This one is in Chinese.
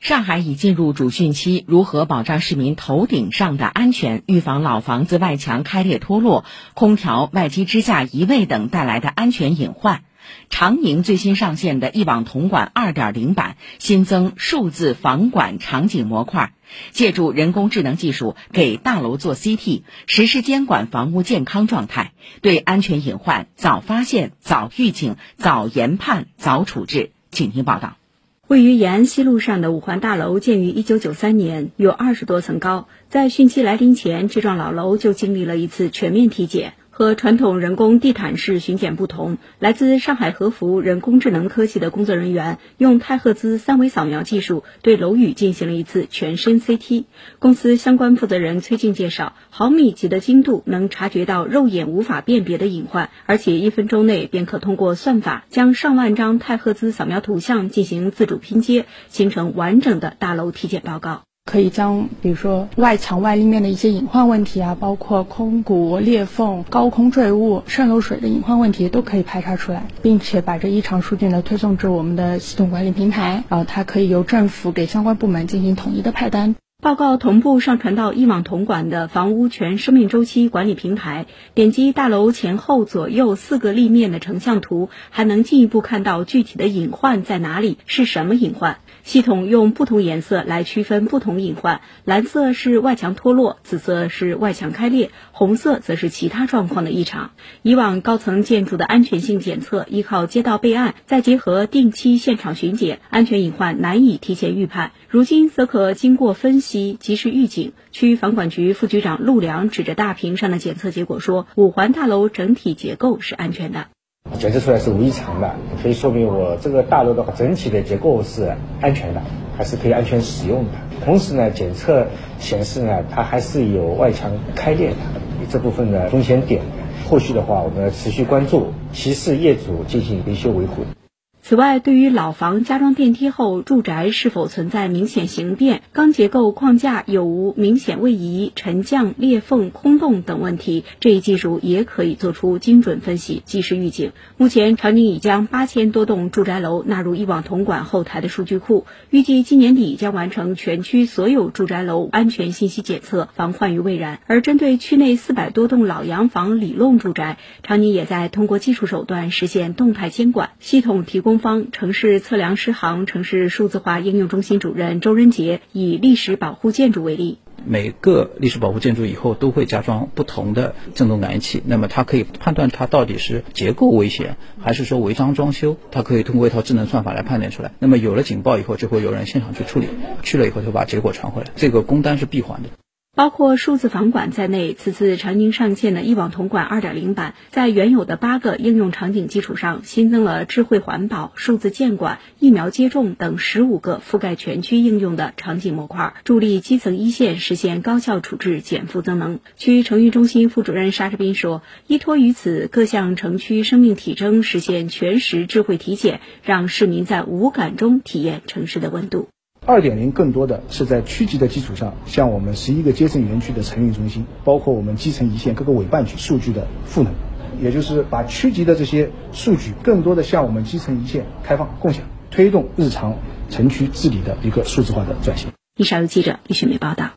上海已进入主汛期，如何保障市民头顶上的安全，预防老房子外墙开裂脱落、空调外机支架移位等带来的安全隐患？长宁最新上线的一网统管2.0版新增数字房管场景模块，借助人工智能技术给大楼做 CT，实时监管房屋健康状态，对安全隐患早发现、早预警、早研判、早处置。请听报道。位于延安西路上的五环大楼建于1993年，有二十多层高。在汛期来临前，这幢老楼就经历了一次全面体检。和传统人工地毯式巡检不同，来自上海合福人工智能科技的工作人员用太赫兹三维扫描技术对楼宇进行了一次全身 CT。公司相关负责人崔静介绍，毫米级的精度能察觉到肉眼无法辨别的隐患，而且一分钟内便可通过算法将上万张太赫兹扫描图像进行自主拼接，形成完整的大楼体检报告。可以将比如说外墙外立面的一些隐患问题啊，包括空鼓、裂缝、高空坠物、渗漏水的隐患问题都可以排查出来，并且把这异常数据呢推送至我们的系统管理平台，然后它可以由政府给相关部门进行统一的派单。报告同步上传到一网统管的房屋全生命周期管理平台，点击大楼前后左右四个立面的成像图，还能进一步看到具体的隐患在哪里，是什么隐患。系统用不同颜色来区分不同隐患，蓝色是外墙脱落，紫色是外墙开裂，红色则是其他状况的异常。以往高层建筑的安全性检测依靠街道备案，再结合定期现场巡检，安全隐患难以提前预判。如今则可经过分析及时预警。区房管局副局长陆良指着大屏上的检测结果说：“五环大楼整体结构是安全的。”检测出来是无异常的，可以说明我这个大楼的整体的结构是安全的，还是可以安全使用的。同时呢，检测显示呢，它还是有外墙开裂的，这部分的风险点，后续的话我们持续关注，提示业主进行维修维护。此外，对于老房加装电梯后，住宅是否存在明显形变、钢结构框架有无明显位移、沉降、裂缝、空洞等问题，这一技术也可以做出精准分析、及时预警。目前，长宁已将八千多栋住宅楼纳入一网统管后台的数据库，预计今年底将完成全区所有住宅楼安全信息检测，防患于未然。而针对区内四百多栋老洋房里弄住宅，长宁也在通过技术手段实现动态监管，系统提供。方城市测量师行城市数字化应用中心主任周仁杰以历史保护建筑为例，每个历史保护建筑以后都会加装不同的震动感应器，那么它可以判断它到底是结构危险还是说违章装修，它可以通过一套智能算法来判断出来。那么有了警报以后，就会有人现场去处理，去了以后就把结果传回来，这个工单是闭环的。包括数字房管在内，此次长宁上线的一网统管2.0版，在原有的八个应用场景基础上，新增了智慧环保、数字监管、疫苗接种等十五个覆盖全区应用的场景模块，助力基层一线实现高效处置、减负增能。区城运中心副主任沙志斌说：“依托于此，各项城区生命体征实现全时智慧体检，让市民在无感中体验城市的温度。”二点零更多的是在区级的基础上，向我们十一个街镇园区的城运中心，包括我们基层一线各个委办局数据的赋能，也就是把区级的这些数据更多的向我们基层一线开放共享，推动日常城区治理的一个数字化的转型。以上由记者李雪梅报道。